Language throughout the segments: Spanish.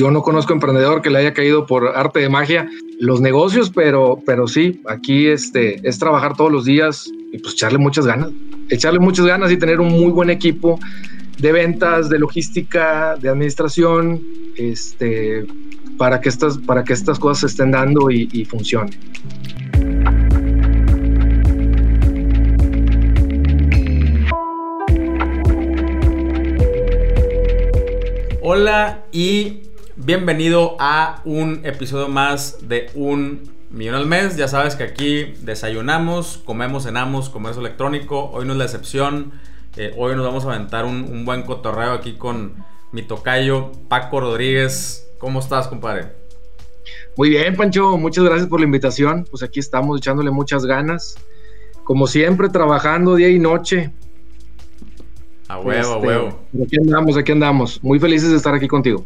yo no conozco emprendedor que le haya caído por arte de magia los negocios, pero, pero sí, aquí este, es trabajar todos los días y pues echarle muchas ganas, echarle muchas ganas y tener un muy buen equipo de ventas, de logística, de administración, este, para, que estas, para que estas cosas se estén dando y, y funcionen. Hola y bienvenido a un episodio más de Un Millón al Mes. Ya sabes que aquí desayunamos, comemos, cenamos, comercio electrónico. Hoy no es la excepción. Eh, hoy nos vamos a aventar un, buen cotorreo aquí con mi tocayo Paco Rodríguez. ¿Cómo estás, compadre? Muy bien, Pancho. Muchas gracias por la invitación. Pues aquí estamos echándole muchas ganas. Como siempre, trabajando día y noche a huevo, a este, huevo. Aquí andamos, aquí andamos. Muy felices de estar aquí contigo.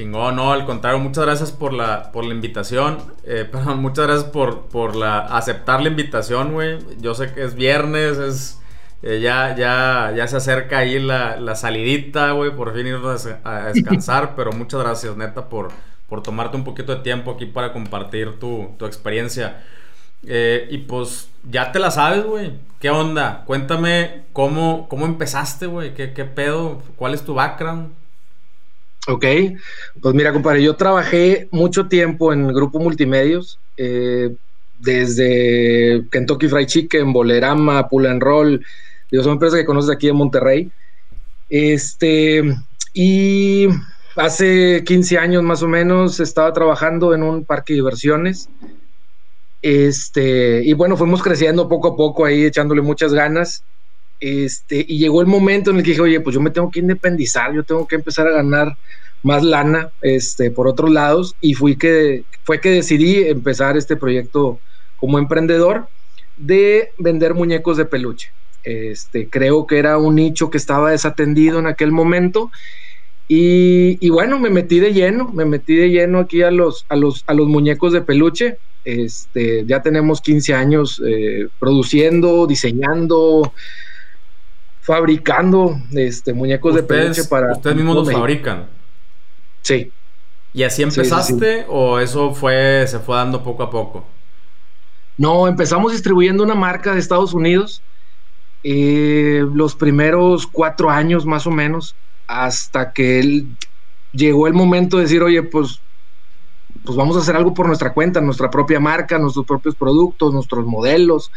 Chingón, no, al contrario, muchas gracias por la, por la invitación. Eh, perdón, muchas gracias por, por la, aceptar la invitación, güey. Yo sé que es viernes, es. Eh, ya, ya, ya se acerca ahí la, la salidita, güey, por fin irnos a, descansar, pero muchas gracias, neta, por, por tomarte un poquito de tiempo aquí para compartir tu, tu experiencia. Eh, y pues ya te la sabes, güey. ¿Qué onda? Cuéntame cómo, cómo empezaste, güey. ¿Qué, ¿Qué, pedo? ¿Cuál es tu background? Ok, pues mira, compadre, yo trabajé mucho tiempo en Grupo Multimedios, eh, desde Kentucky Fried Chicken, Bolerama, Pull and Roll, digo, son empresas que conoces aquí en Monterrey. Este, y hace 15 años más o menos estaba trabajando en un parque de diversiones este, y bueno, fuimos creciendo poco a poco ahí, echándole muchas ganas. Este, y llegó el momento en el que dije, oye, pues yo me tengo que independizar, yo tengo que empezar a ganar más lana este, por otros lados. Y fui que, fue que decidí empezar este proyecto como emprendedor de vender muñecos de peluche. Este, creo que era un nicho que estaba desatendido en aquel momento. Y, bueno, me metí de lleno, me metí de lleno aquí a los, a los, a los muñecos de peluche. Este, ya tenemos 15 años eh, produciendo, diseñando, fabricando este, muñecos de peluche para... Ustedes mismos los fabrican. Sí. ¿Y así empezaste o eso fue, se fue dando poco a poco? No, empezamos distribuyendo una marca de Estados Unidos eh, los primeros cuatro años más o menos, hasta que llegó el momento de decir, oye, pues pues vamos a hacer algo por nuestra cuenta, nuestra propia marca, nuestros propios productos, nuestros modelos.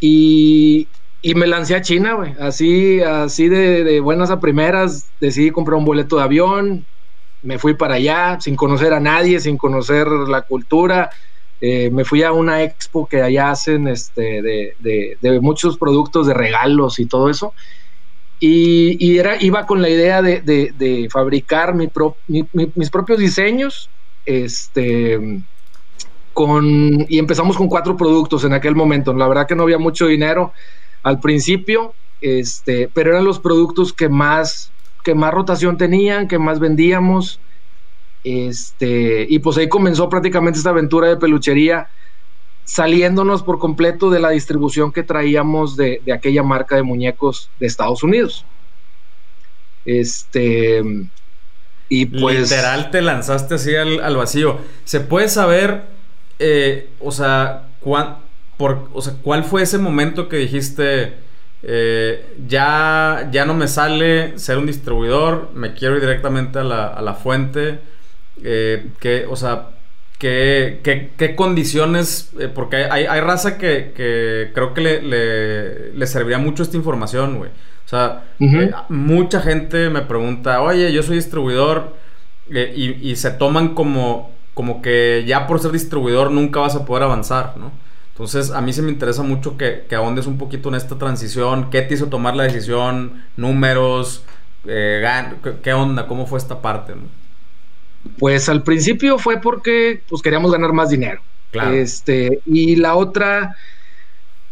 Y, me lancé a China, güey. Así, así de, buenas a primeras, decidí comprar un boleto de avión, me fui para allá sin conocer a nadie, sin conocer la cultura. Eh, me fui a una expo que allá hacen este, de, muchos productos de regalos y todo eso. Y, era, iba con la idea de, fabricar mis propios diseños este, con, y empezamos con cuatro productos en aquel momento. La verdad que no había mucho dinero al principio, este, pero eran los productos que más, que más rotación tenían, que más vendíamos. Este, y pues ahí comenzó prácticamente esta aventura de peluchería, saliéndonos por completo de la distribución que traíamos de, aquella marca de muñecos de Estados Unidos. Este, y pues. Literal te lanzaste así al, vacío. ¿Se puede saber, eh, o, sea, por, o sea, cuál fue ese momento que dijiste, eh, ya, ya no me sale ser un distribuidor, me quiero ir directamente a la, fuente? Eh, que, o sea, ¿Qué, qué, condiciones? porque hay, hay, raza que, que creo que le, le, le, serviría mucho esta información, güey. O sea, eh, mucha gente me pregunta, oye, yo soy distribuidor eh, y, se toman como, como que ya por ser distribuidor nunca vas a poder avanzar, ¿no? Entonces, a mí se me interesa mucho que, que ahondes un poquito en esta transición. ¿Qué te hizo tomar la decisión? ¿Números? Eh, ¿Qué onda? ¿Cómo fue esta parte? Pues al principio fue porque pues, queríamos ganar más dinero. Claro. Este, y la otra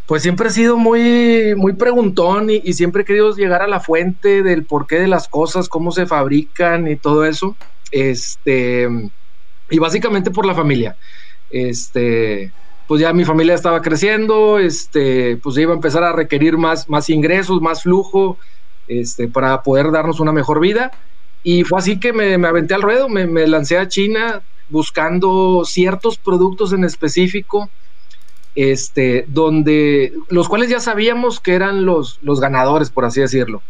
pues siempre he sido muy, muy preguntón y, siempre he querido llegar a la fuente del porqué de las cosas, cómo se fabrican y todo eso. Este, y básicamente por la familia. Este, pues ya mi familia estaba creciendo, este, pues iba a empezar a requerir más, más ingresos, más flujo, este, para poder darnos una mejor vida. Y fue así que me, aventé al ruedo, me, lancé a China buscando ciertos productos en específico, este, donde los cuales ya sabíamos que eran los, los ganadores, por así decirlo.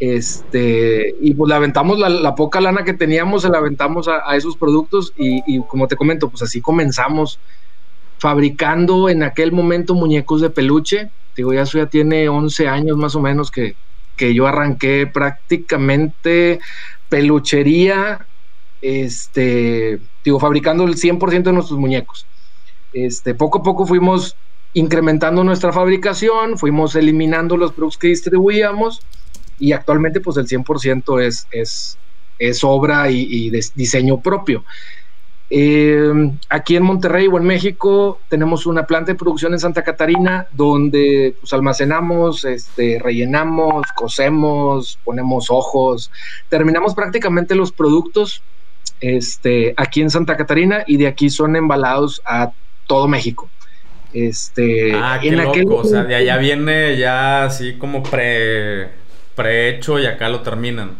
Este, y pues le aventamos la, poca lana que teníamos, se la aventamos a, esos productos y, y, como te comento, pues así comenzamos fabricando en aquel momento muñecos de peluche. Digo, ya eso ya tiene 11 años más o menos que, que yo arranqué prácticamente peluchería, este, digo, fabricando el 100% de nuestros muñecos. Este, poco a poco fuimos incrementando nuestra fabricación, fuimos eliminando los productos que distribuíamos y actualmente pues el 100% es, es, es obra y, y diseño propio. Eh, aquí en Monterrey o en México tenemos una planta de producción en Santa Catarina donde pues, almacenamos, este, rellenamos, cosemos, ponemos ojos, terminamos prácticamente los productos este, aquí en Santa Catarina y de aquí son embalados a todo México. Este, ah, qué loco, o sea, de allá viene ya así como pre, prehecho y acá lo terminan.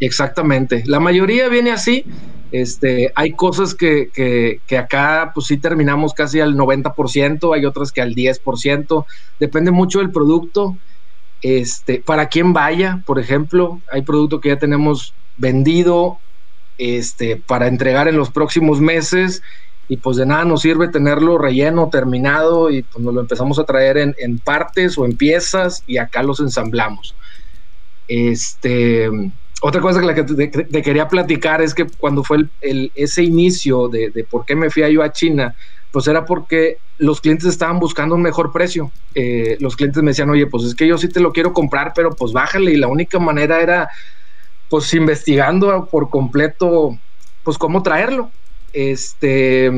Exactamente, la mayoría viene así este, hay cosas que, que, acá pues sí terminamos casi al 90%, hay otras que al 10%, depende mucho del producto. Este, para quien vaya, por ejemplo, hay producto que ya tenemos vendido este, para entregar en los próximos meses y pues de nada nos sirve tenerlo relleno, terminado y pues nos lo empezamos a traer en, en partes o en piezas y acá los ensamblamos. Este, otra cosa que, te, quería platicar es que cuando fue ese inicio de, por qué me fui yo a China, pues era porque los clientes estaban buscando un mejor precio. Eh, los clientes me decían, oye, pues es que yo sí te lo quiero comprar, pero pues bájale. Y la única manera era, pues investigando por completo, pues cómo traerlo. Este,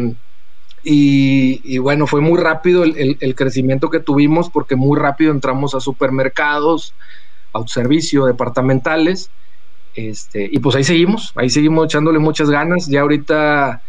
y, bueno, fue muy rápido el, crecimiento que tuvimos porque muy rápido entramos a supermercados, autoservicio, departamentales este, y pues ahí seguimos, ahí seguimos echándole muchas ganas. Ya ahorita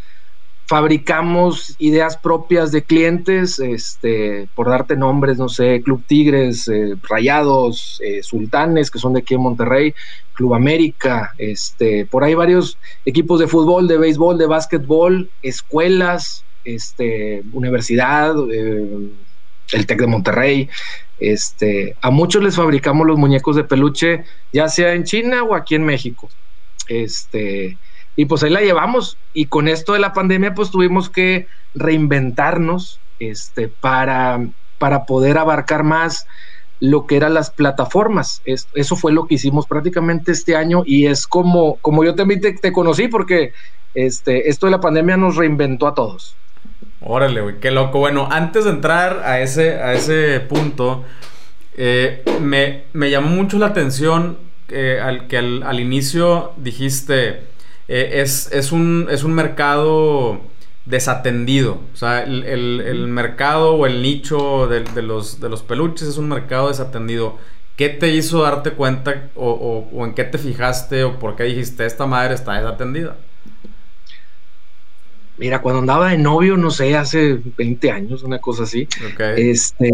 fabricamos ideas propias de clientes, este, por darte nombres, no sé, Club Tigres, eh, Rayados, eh, Sultanes, que son de aquí en Monterrey, Club América, este, por ahí varios equipos de fútbol, de béisbol, de básquetbol, escuelas, este, universidad, eh, el TEC de Monterrey, este, a muchos les fabricamos los muñecos de peluche, ya sea en China o aquí en México. Este, y pues ahí la llevamos. Y con esto de la pandemia, pues tuvimos que reinventarnos este, para, para poder abarcar más lo que eran las plataformas. eso fue lo que hicimos prácticamente este año y es como, como yo también te, te conocí porque este, esto de la pandemia nos reinventó a todos. Órale, güey, qué loco. Bueno, antes de entrar a ese, a ese punto, eh, me, llamó mucho la atención eh, al, que al, inicio dijiste, eh, es, un, es un mercado desatendido. O sea, el, mercado o el nicho de, los, de los peluches es un mercado desatendido. ¿Qué te hizo darte cuenta o, o en qué te fijaste o por qué dijiste, esta madre está desatendida? Mira, cuando andaba de novio, no sé, hace 20 años, una cosa así, este,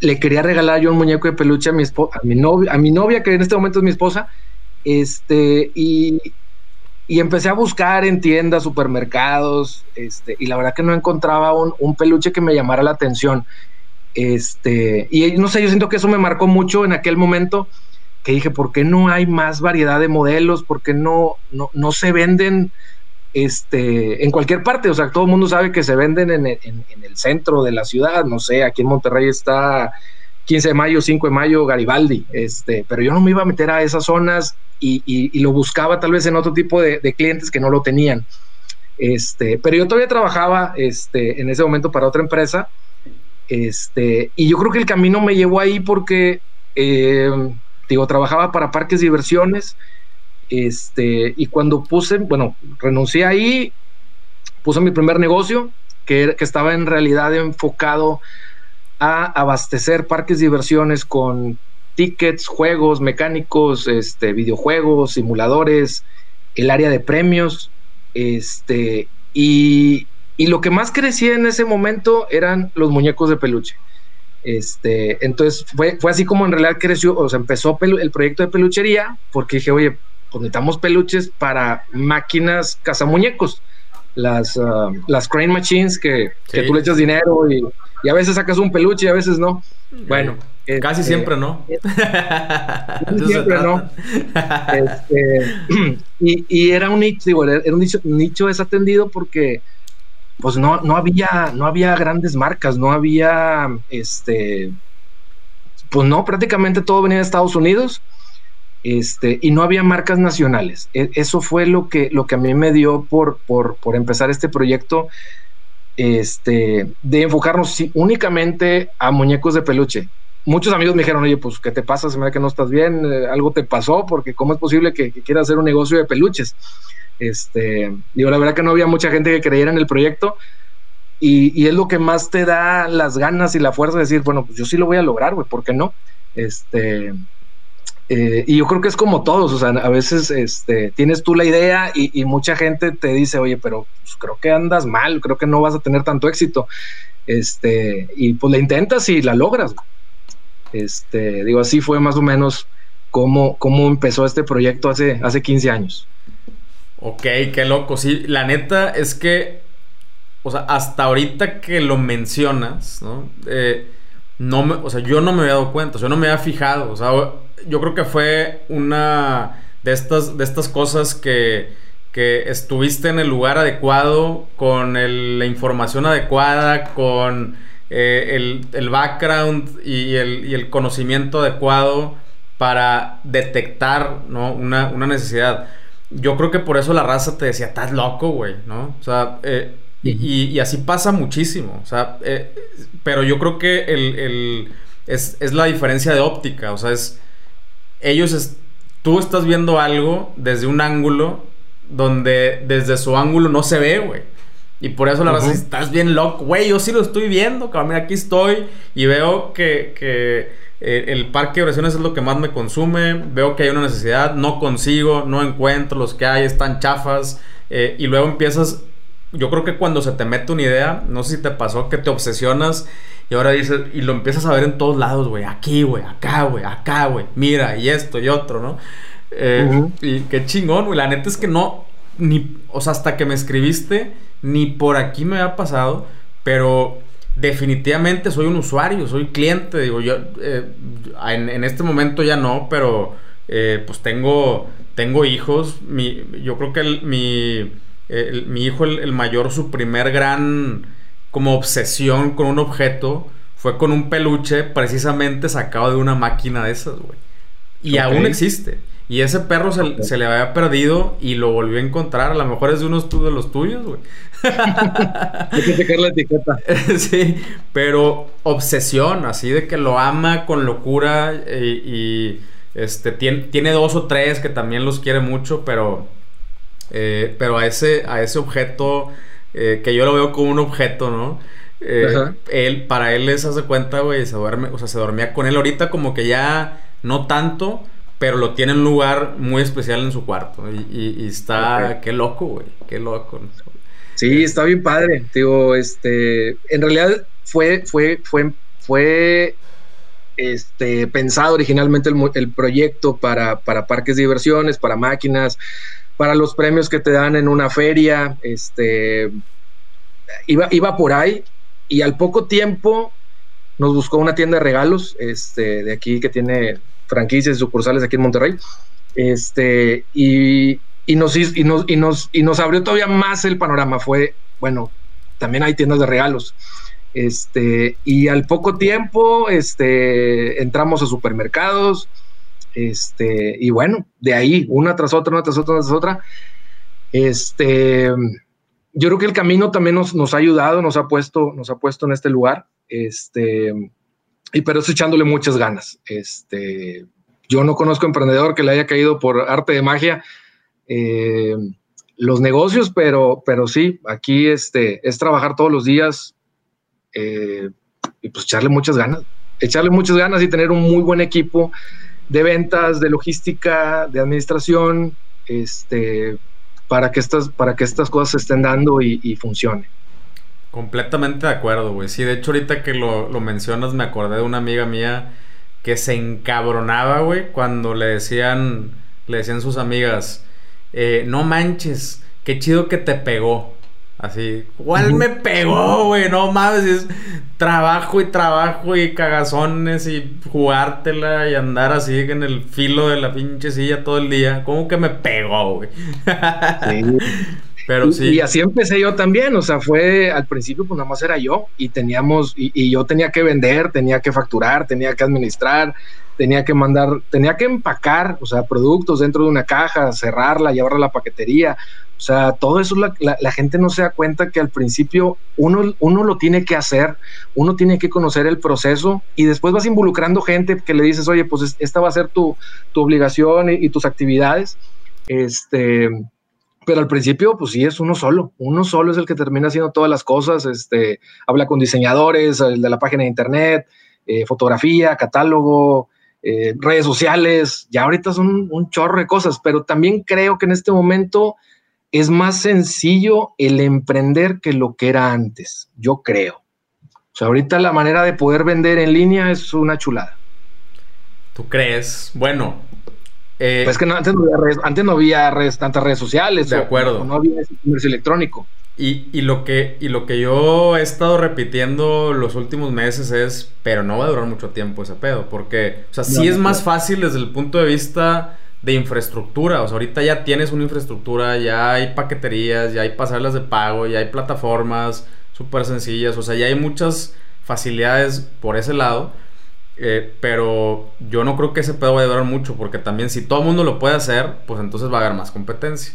le quería regalar yo un muñeco de peluche a mi, a mi, novia, a mi novia, que en este momento es mi esposa, este, y, empecé a buscar en tiendas, supermercados, este, y la verdad que no encontraba un, peluche que me llamara la atención. Este, y no sé, yo siento que eso me marcó mucho en aquel momento, que dije, ¿por qué no hay más variedad de modelos? ¿Por qué no, no, no se venden? Este, en cualquier parte, o sea, todo el mundo sabe que se venden en, el centro de la ciudad, no sé, aquí en Monterrey está 15 de mayo, 5 de mayo, Garibaldi, este, pero yo no me iba a meter a esas zonas y, lo buscaba tal vez en otro tipo de, clientes que no lo tenían. Este, pero yo todavía trabajaba este, en ese momento para otra empresa, este, y yo creo que el camino me llevó ahí porque, eh, digo, trabajaba para parques de diversiones, este, y cuando puse, bueno, renuncié ahí, puse mi primer negocio, que, estaba en realidad enfocado a abastecer parques de diversiones con tickets, juegos mecánicos, este, videojuegos, simuladores, el área de premios, este, y, y, lo que más crecía en ese momento eran los muñecos de peluche. Este, entonces fue, fue así como en realidad creció, o sea, empezó el proyecto de peluchería, porque dije, oye, pues necesitamos peluches para máquinas cazamuñecos, las, uh, las crane machines que, que, tú le echas dinero y, y, a veces sacas un peluche y a veces no. Bueno. Casi este, siempre no. Casi siempre no. Este, y, y, era un nicho, digo, era un nicho, nicho desatendido porque pues no, no había, no había grandes marcas, no había este pues no, prácticamente todo venía de Estados Unidos este, y no había marcas nacionales. E, eso fue lo que, lo que a mí me dio por, por, por empezar este proyecto este, de enfocarnos únicamente a muñecos de peluche. Muchos amigos me dijeron, oye, pues, ¿qué te pasa? Se me da que no estás bien, eh, algo te pasó, porque ¿cómo es posible que, que quieras hacer un negocio de peluches? Este, digo, la verdad que no había mucha gente que creyera en el proyecto, y, es lo que más te da las ganas y la fuerza de decir, bueno, pues yo sí lo voy a lograr, güey, ¿por qué no? Este, eh, y yo creo que es como todos, o sea, a veces este, tienes tú la idea y, mucha gente te dice, oye, pero pues, creo que andas mal, creo que no vas a tener tanto éxito. Este, y pues la intentas y la logras. Este, digo, así fue más o menos cómo, cómo empezó este proyecto hace, hace 15 años. Ok, qué loco. Sí, la neta es que o sea, hasta ahorita que lo mencionas, ¿no? Eh, no o sea, yo no me había dado cuenta, o sea, yo no me había fijado, o sea, yo creo que fue una de estas, de estas cosas que, que estuviste en el lugar adecuado, con la información adecuada, con eh, el, el, background y el, y el, conocimiento adecuado para detectar ¿no? una, una, necesidad. Yo creo que por eso la raza te decía, estás loco, güey, ¿no? O sea, eh, y, así pasa muchísimo. O sea, eh, pero yo creo que el, es, la diferencia de óptica. O sea, es. Ellos. tú estás viendo algo desde un ángulo donde desde su ángulo no se ve, güey. Y por eso la verdad, estás bien loco, güey. Yo sí lo estoy viendo, cabrón. Mira, aquí estoy y veo que, que eh, el parque de oraciones es lo que más me consume. Veo que hay una necesidad, no consigo, no encuentro. Los que hay están chafas. Eh, y luego empiezas yo creo que cuando se te mete una idea, no sé si te pasó que te obsesionas y ahora dices, y lo empiezas a ver en todos lados, güey, aquí, güey, acá, güey, acá, güey, mira, y esto y otro, ¿no? Eh, y qué chingón, güey, la neta es que no, ni, o sea, hasta que me escribiste, ni por aquí me había pasado, pero definitivamente soy un usuario, soy cliente, digo, yo, eh, en, este momento ya no, pero eh, pues tengo, tengo hijos, mi, yo creo que mi mi hijo, el, mayor, su primer gran como obsesión con un objeto fue con un peluche precisamente sacado de una máquina de esas, güey. Y aún existe. Y ese perro se, le había perdido y lo volvió a encontrar. A lo mejor es de unos de los tuyos, güey. Hay que checar la etiqueta. sí, pero obsesión, así de que lo ama con locura y, este, tiene, tiene dos o tres que también los quiere mucho, pero eh, pero a ese, a ese objeto, eh, que yo lo veo como un objeto, ¿no? Eh, él, para él les hace cuenta, güey, se duerme, o sea, se dormía con él ahorita como que ya no tanto, pero lo tiene en un lugar muy especial en su cuarto. Y, está, qué loco, güey, qué loco. Sí, está bien padre. Digo, este, en realidad fue, fue, fue, fue este, pensado originalmente el, el proyecto para, para, parques de diversiones, para máquinas, para los premios que te dan en una feria, este, iba, iba por ahí y al poco tiempo nos buscó una tienda de regalos este, de aquí que tiene franquicias y sucursales aquí en Monterrey. Este, y, nos, y, nos, y, nos, y nos abrió todavía más el panorama. Fue, bueno, también hay tiendas de regalos. Este, y al poco tiempo este, entramos a supermercados, este, y bueno, de ahí, una tras otra, una tras otra, una tras otra. Este, yo creo que el camino también nos, nos ha ayudado, nos ha puesto, nos ha puesto en este lugar. Este, y pero estoy echándole muchas ganas. Este, yo no conozco emprendedor que le haya caído por arte de magia eh, los negocios, pero, pero sí, aquí este, es trabajar todos los días eh, y pues echarle muchas ganas, echarle muchas ganas y tener un muy buen equipo de ventas, de logística, de administración, este, para, que estas, para que estas cosas se estén dando y, funcionen. Completamente de acuerdo, güey. Sí, de hecho ahorita que lo, mencionas me acordé de una amiga mía que se encabronaba, güey, cuando le decían le decían sus amigas, eh, no manches, qué chido que te pegó. Así, ¿cuál me pegó, güey? No mames, es trabajo y trabajo y cagazones y jugártela y andar así en el filo de la pinche silla todo el día. ¿Cómo que me pegó, güey? Sí. Pero sí. Y, así empecé yo también, o sea, fue al principio, pues nada más era yo y teníamos, y, y yo tenía que vender, tenía que facturar, tenía que administrar, tenía que mandar, tenía que empacar, o sea, productos dentro de una caja, cerrarla, llevarla a la paquetería. O sea, todo eso la, gente no se da cuenta que al principio uno, uno lo tiene que hacer, uno tiene que conocer el proceso y después vas involucrando gente que le dices, oye, pues esta va a ser tu, obligación y, tus actividades. Este, pero al principio, pues sí, es uno solo. Uno solo es el que termina haciendo todas las cosas. Este, habla con diseñadores, el de la página de internet, eh, fotografía, catálogo, eh, redes sociales, ya ahorita son un chorro de cosas, pero también creo que en este momento es más sencillo el emprender que lo que era antes, yo creo. O sea, ahorita la manera de poder vender en línea es una chulada. ¿Tú crees? Bueno. Eh, pues que antes no había, redes, tantas redes sociales. De acuerdo. no había comercio electrónico. Y, lo que, y lo que yo he estado repitiendo los últimos meses es, pero no va a durar mucho tiempo ese pedo, porque, o sea, sí es más fácil desde el punto de vista de infraestructura, o sea, ahorita ya tienes una infraestructura, ya hay paqueterías, ya hay pasarelas de pago, ya hay plataformas súper sencillas, o sea, ya hay muchas facilidades por ese lado, eh, pero yo no creo que ese pedo vaya a durar mucho, porque también si todo el mundo lo puede hacer, pues entonces va a haber más competencia.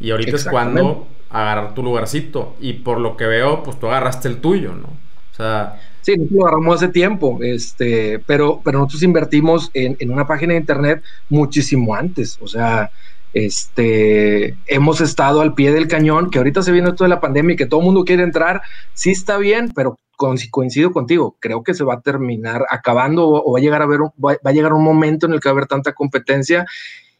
Y ahorita es cuando agarrar tu lugarcito. Y por lo que veo, pues tú agarraste el tuyo, ¿no? O sea. Sí, nosotros lo agarramos hace tiempo, este, pero, pero nosotros invertimos en, en, una página de internet muchísimo antes. O sea, este, hemos estado al pie del cañón, que ahorita se viene esto de la pandemia y que todo el mundo quiere entrar, sí está bien, pero coincido contigo, creo que se va a terminar acabando o, va a llegar a ver, va a llegar un momento en el que va a haber tanta competencia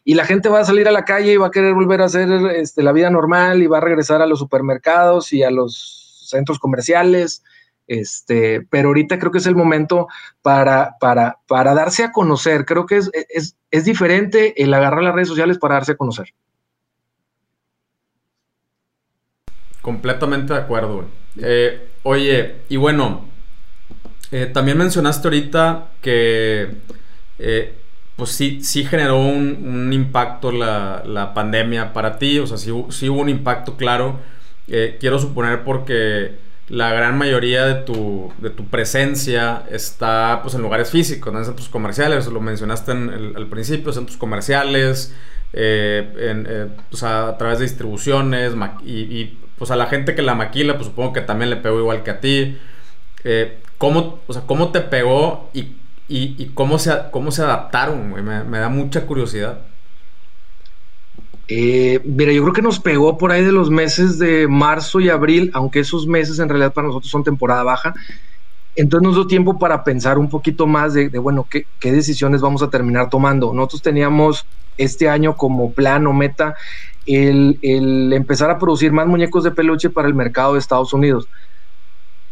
y la gente va a salir a la calle y va a querer volver a hacer este, la vida normal y va a regresar a los supermercados y a los centros comerciales. Este, pero ahorita creo que es el momento para, para, para darse a conocer. Creo que es, es, es diferente el agarrar las redes sociales para darse a conocer. Completamente de acuerdo. Eh, oye, y bueno, eh, también mencionaste ahorita que eh, pues sí, sí generó un, impacto la, pandemia para ti, o sea, sí, hubo un impacto claro. Eh, quiero suponer porque la gran mayoría de tu, de tu presencia está pues, en lugares físicos, en centros comerciales, lo mencionaste en al principio, centros comerciales, pues, a, través de distribuciones y, pues a la gente que la maquila, pues supongo que también le pegó igual que a ti. ¿cómo, o sea, ¿Cómo te pegó y y, cómo, se, cómo se adaptaron, Me, da mucha curiosidad. Eh, mira, yo creo que nos pegó por ahí de los meses de marzo y abril, aunque esos meses en realidad para nosotros son temporada baja. Entonces nos dio tiempo para pensar un poquito más de, bueno, ¿qué, qué, decisiones vamos a terminar tomando. Nosotros teníamos este año como plan o meta el empezar a producir más muñecos de peluche para el mercado de Estados Unidos.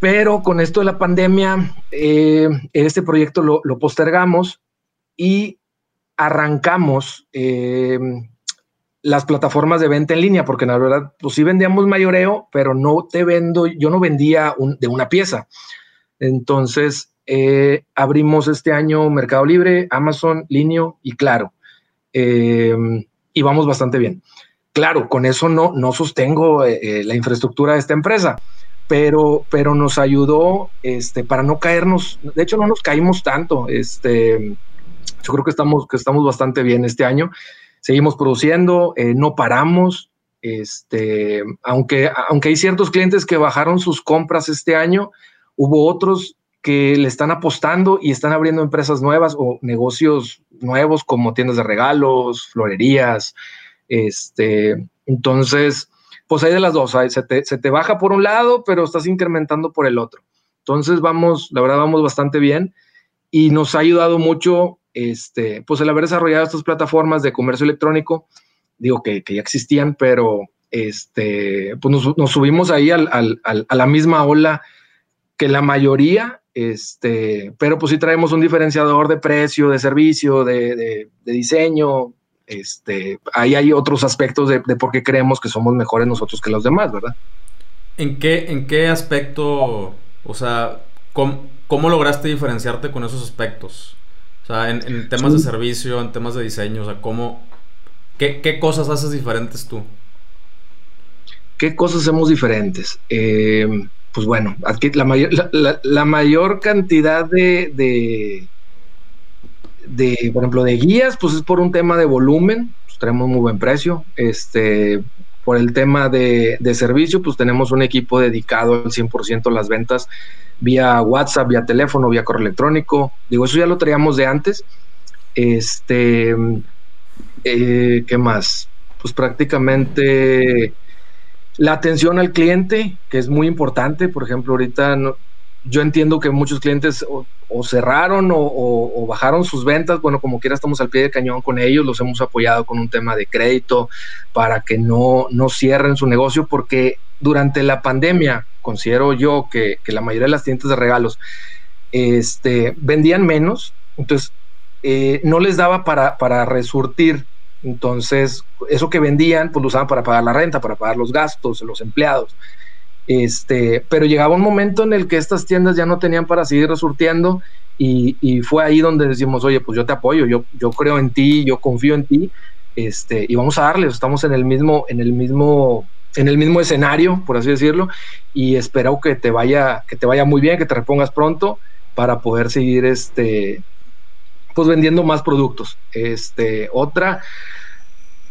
Pero con esto de la pandemia, eh, este proyecto lo, postergamos y arrancamos eh, las plataformas de venta en línea, porque la verdad, pues sí vendíamos mayoreo, pero no te vendo, yo no vendía de una pieza. Entonces, eh, abrimos este año Mercado Libre, Amazon, Linio y Claro. y vamos bastante bien. Claro, con eso no, no sostengo la infraestructura de esta empresa pero, pero nos ayudó este, para no caernos, de hecho no nos caímos tanto, este, yo creo que estamos, que estamos bastante bien este año, seguimos produciendo, eh, no paramos, este, aunque, aunque hay ciertos clientes que bajaron sus compras este año, hubo otros que le están apostando y están abriendo empresas nuevas o negocios nuevos como tiendas de regalos, florerías, este, entonces, pues hay de las dos, se te, baja por un lado, pero estás incrementando por el otro. Entonces vamos, la verdad vamos bastante bien y nos ha ayudado mucho, este, pues el haber desarrollado estas plataformas de comercio electrónico, digo que, ya existían, pero este, pues nos, subimos ahí a la misma ola que la mayoría, este, pero pues sí traemos un diferenciador de precio, de servicio, de, de diseño, Este, ahí hay otros aspectos de, por qué creemos que somos mejores nosotros que los demás, ¿verdad? ¿En qué, en qué aspecto, o sea, cómo, lograste diferenciarte con esos aspectos? O sea, en, temas de servicio, en temas de diseño, o sea, ¿cómo, qué, cosas haces diferentes tú? ¿Qué cosas hacemos diferentes? Eh, pues bueno, aquí la mayor, la, mayor cantidad de, de, de, por ejemplo, de guías, pues es por un tema de volumen, pues tenemos muy buen precio. Este, por el tema de, de servicio, pues tenemos un equipo dedicado al 100% a las ventas vía WhatsApp, vía teléfono, vía correo electrónico. Digo, eso ya lo traíamos de antes. Este, eh, ¿qué más? Pues prácticamente la atención al cliente, que es muy importante. Por ejemplo, ahorita yo entiendo que muchos clientes o, cerraron o, bajaron sus ventas. Bueno, como quiera, estamos al pie de cañón con ellos. Los hemos apoyado con un tema de crédito para que no, no cierren su negocio, porque durante la pandemia, considero yo que, la mayoría de las tiendas de regalos este, vendían menos. Entonces, eh, no les daba para, para resurtir entonces, eso que vendían, pues lo usaban para pagar la renta, para pagar los gastos, los empleados. Este, pero llegaba un momento en el que estas tiendas ya no tenían para seguir resurtiendo y, fue ahí donde decimos, oye, pues yo te apoyo, yo, yo creo en ti, yo confío en ti, este, y vamos a darle, estamos en el mismo, en el mismo, en el mismo escenario, por así decirlo, y espero que te vaya, que te vaya muy bien, que te repongas pronto para poder seguir este, pues vendiendo más productos. Este, otra,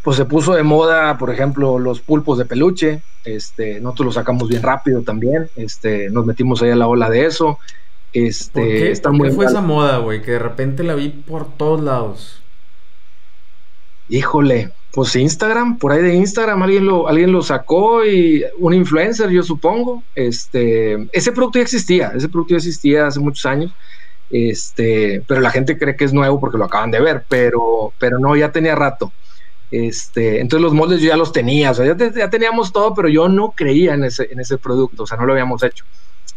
pues se puso de moda, por ejemplo, los pulpos de peluche. Este, nosotros los sacamos bien rápido también. Este, nos metimos ahí a la ola de eso. Este, ¿Por qué, está muy fue esa moda, güey? Que de repente la vi por todos lados. Híjole, pues Instagram, por ahí de Instagram alguien lo, alguien lo sacó y un influencer, yo supongo. Este, ese producto ya existía, ese producto ya existía hace muchos años. Este, pero la gente cree que es nuevo porque lo acaban de ver, pero, pero no, ya tenía rato. Este, entonces los moldes yo ya los tenía, o sea, ya, teníamos todo, pero yo no creía en ese, en ese producto, o sea, no lo habíamos hecho.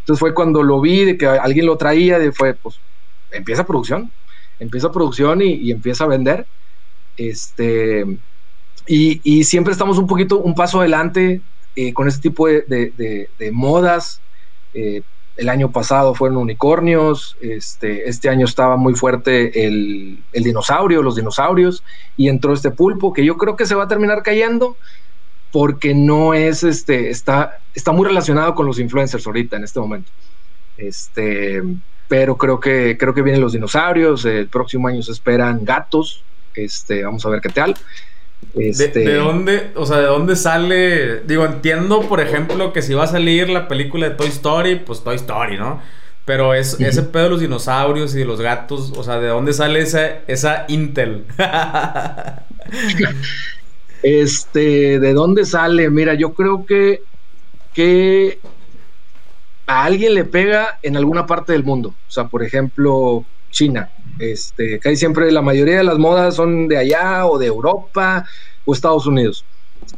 Entonces fue cuando lo vi, de que alguien lo traía, de fue, pues, empieza producción, empieza producción y, empieza a vender. Este, y, siempre estamos un poquito, un paso adelante eh, con ese tipo de, modas. Eh, el año pasado fueron unicornios, este, este año estaba muy fuerte el, dinosaurio, los dinosaurios, y entró este pulpo que yo creo que se va a terminar cayendo porque no es, este, está, está muy relacionado con los influencers ahorita en este momento. Este, pero creo que, creo que vienen los dinosaurios, el próximo año se esperan gatos, este, vamos a ver qué tal. Este... ¿De, dónde, o sea, de dónde sale? Digo, entiendo, por ejemplo, que si va a salir la película de Toy Story, pues Toy Story, ¿no? Pero es, ese pedo de los dinosaurios y de los gatos, o sea, ¿de dónde sale esa, esa Intel? este, ¿de dónde sale? Mira, yo creo que, que a alguien le pega en alguna parte del mundo. O sea, por ejemplo, China. Este, casi siempre la mayoría de las modas son de allá o de Europa o Estados Unidos.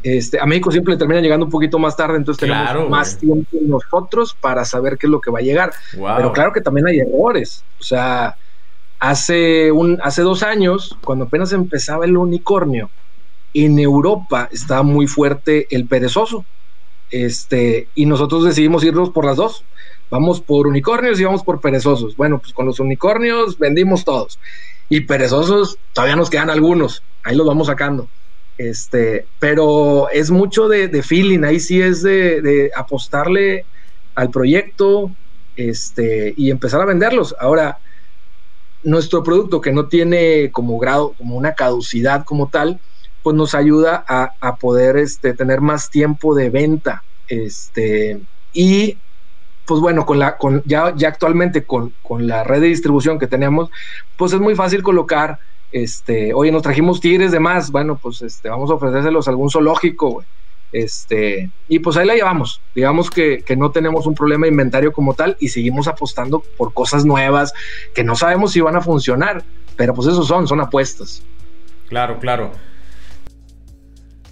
Este, a México siempre le termina llegando un poquito más tarde, entonces tenemos más tiempo nosotros para saber qué es lo que va a llegar. Pero claro que también hay errores. O sea, hace, un, hace dos años, cuando apenas empezaba el unicornio, en Europa estaba muy fuerte el perezoso. Este, y nosotros decidimos irnos por las dos vamos por unicornios y vamos por perezosos. Bueno, pues con los unicornios vendimos todos. Y perezosos todavía nos quedan algunos. Ahí los vamos sacando. Este, pero es mucho de, feeling, ahí sí es de, apostarle al proyecto este, y empezar a venderlos. Ahora, nuestro producto que no tiene como grado, como una caducidad como tal, pues nos ayuda a, poder este, tener más tiempo de venta. Este, y pues bueno, con la, con, ya, ya actualmente con, la red de distribución que tenemos, pues es muy fácil colocar, este, oye, nos trajimos tigres de más, bueno, pues este, vamos a ofrecérselos a algún zoológico, Este, y pues ahí la llevamos. Digamos que, que, no tenemos un problema de inventario como tal y seguimos apostando por cosas nuevas que no sabemos si van a funcionar, pero pues eso son, son apuestas. Claro, claro.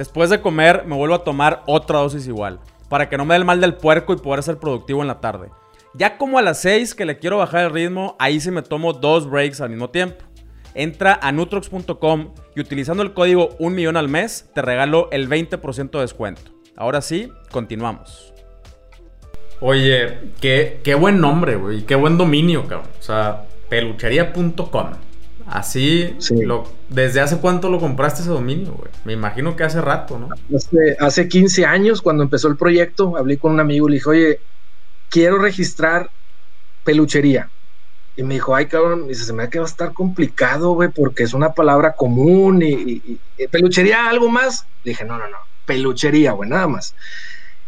Después de comer me vuelvo a tomar otra dosis igual, para que no me dé el mal del puerco y poder ser productivo en la tarde. Ya como a las 6 que le quiero bajar el ritmo, ahí sí me tomo dos breaks al mismo tiempo. Entra a nutrox.com y utilizando el código 1 millón al mes te regalo el 20% de descuento. Ahora sí, continuamos. Oye, qué, qué buen nombre, güey. Qué buen dominio, cabrón. O sea, peluchería.com. Así, ¿desde hace cuánto lo compraste ese dominio, güey? Me imagino que hace rato, ¿no? Hace, hace 15 años, cuando empezó el proyecto, hablé con un amigo y le dije, oye, quiero registrar peluchería. Y me dijo, ay, cabrón, dice, se me va a estar complicado, güey, porque es una palabra común y, peluchería, algo más. Le dije, no, no, no, peluchería, güey, nada más.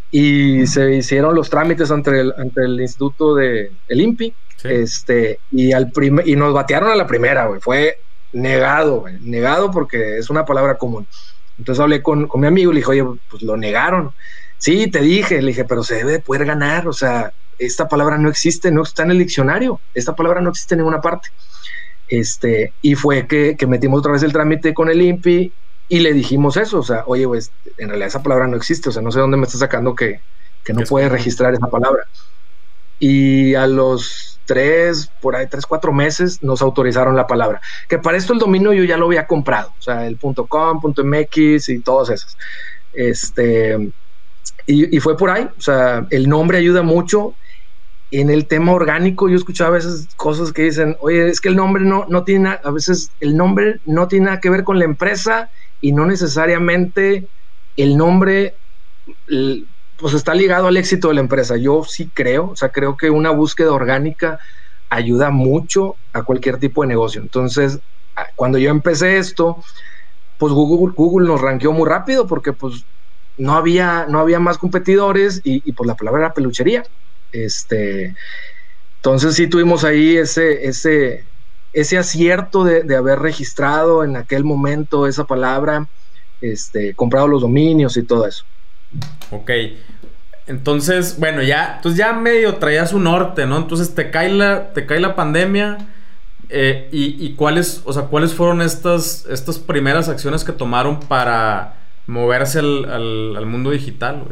Y se hicieron los trámites ante el, ante el Instituto de el INPI, este, y al y nos batearon a la primera, güey, fue negado, güey, negado porque es una palabra común. Entonces hablé con, con mi amigo y le dije, oye, pues lo negaron. Sí, te dije, le dije, pero se debe poder ganar, o sea, esta palabra no existe, no está en el diccionario, esta palabra no existe en ninguna parte. Este, y fue que, metimos otra vez el trámite con el INPI y le dijimos eso, o sea, oye, pues en realidad esa palabra no existe, o sea, no sé dónde me está sacando que, que no puede registrar esa palabra. Y a los tres, por ahí, tres, cuatro meses nos autorizaron la palabra. Que para esto el dominio yo ya lo había comprado, o sea, el .com, .mx y todos esos. Este, y, fue por ahí, o sea, el nombre ayuda mucho. En el tema orgánico, yo escuchaba a veces cosas que dicen, oye, es que el nombre no, no tiene, a veces el nombre no tiene nada que ver con la empresa y no necesariamente el nombre pues está ligado al éxito de la empresa. Yo sí creo, o sea, creo que una búsqueda orgánica ayuda mucho a cualquier tipo de negocio. Entonces, cuando yo empecé esto, pues Google, nos ranqueó muy rápido porque pues no había, no había más competidores y, pues la palabra era peluchería. Este, entonces sí tuvimos ahí ese, ese, ese acierto de, haber registrado en aquel momento esa palabra, este, comprado los dominios y todo eso. Ok. Entonces, bueno, ya, entonces ya medio traías un norte, ¿no? Entonces te cae la, te cae la pandemia. Eh, y, cuáles, o sea, cuáles fueron estas, estas primeras acciones que tomaron para moverse al, mundo digital?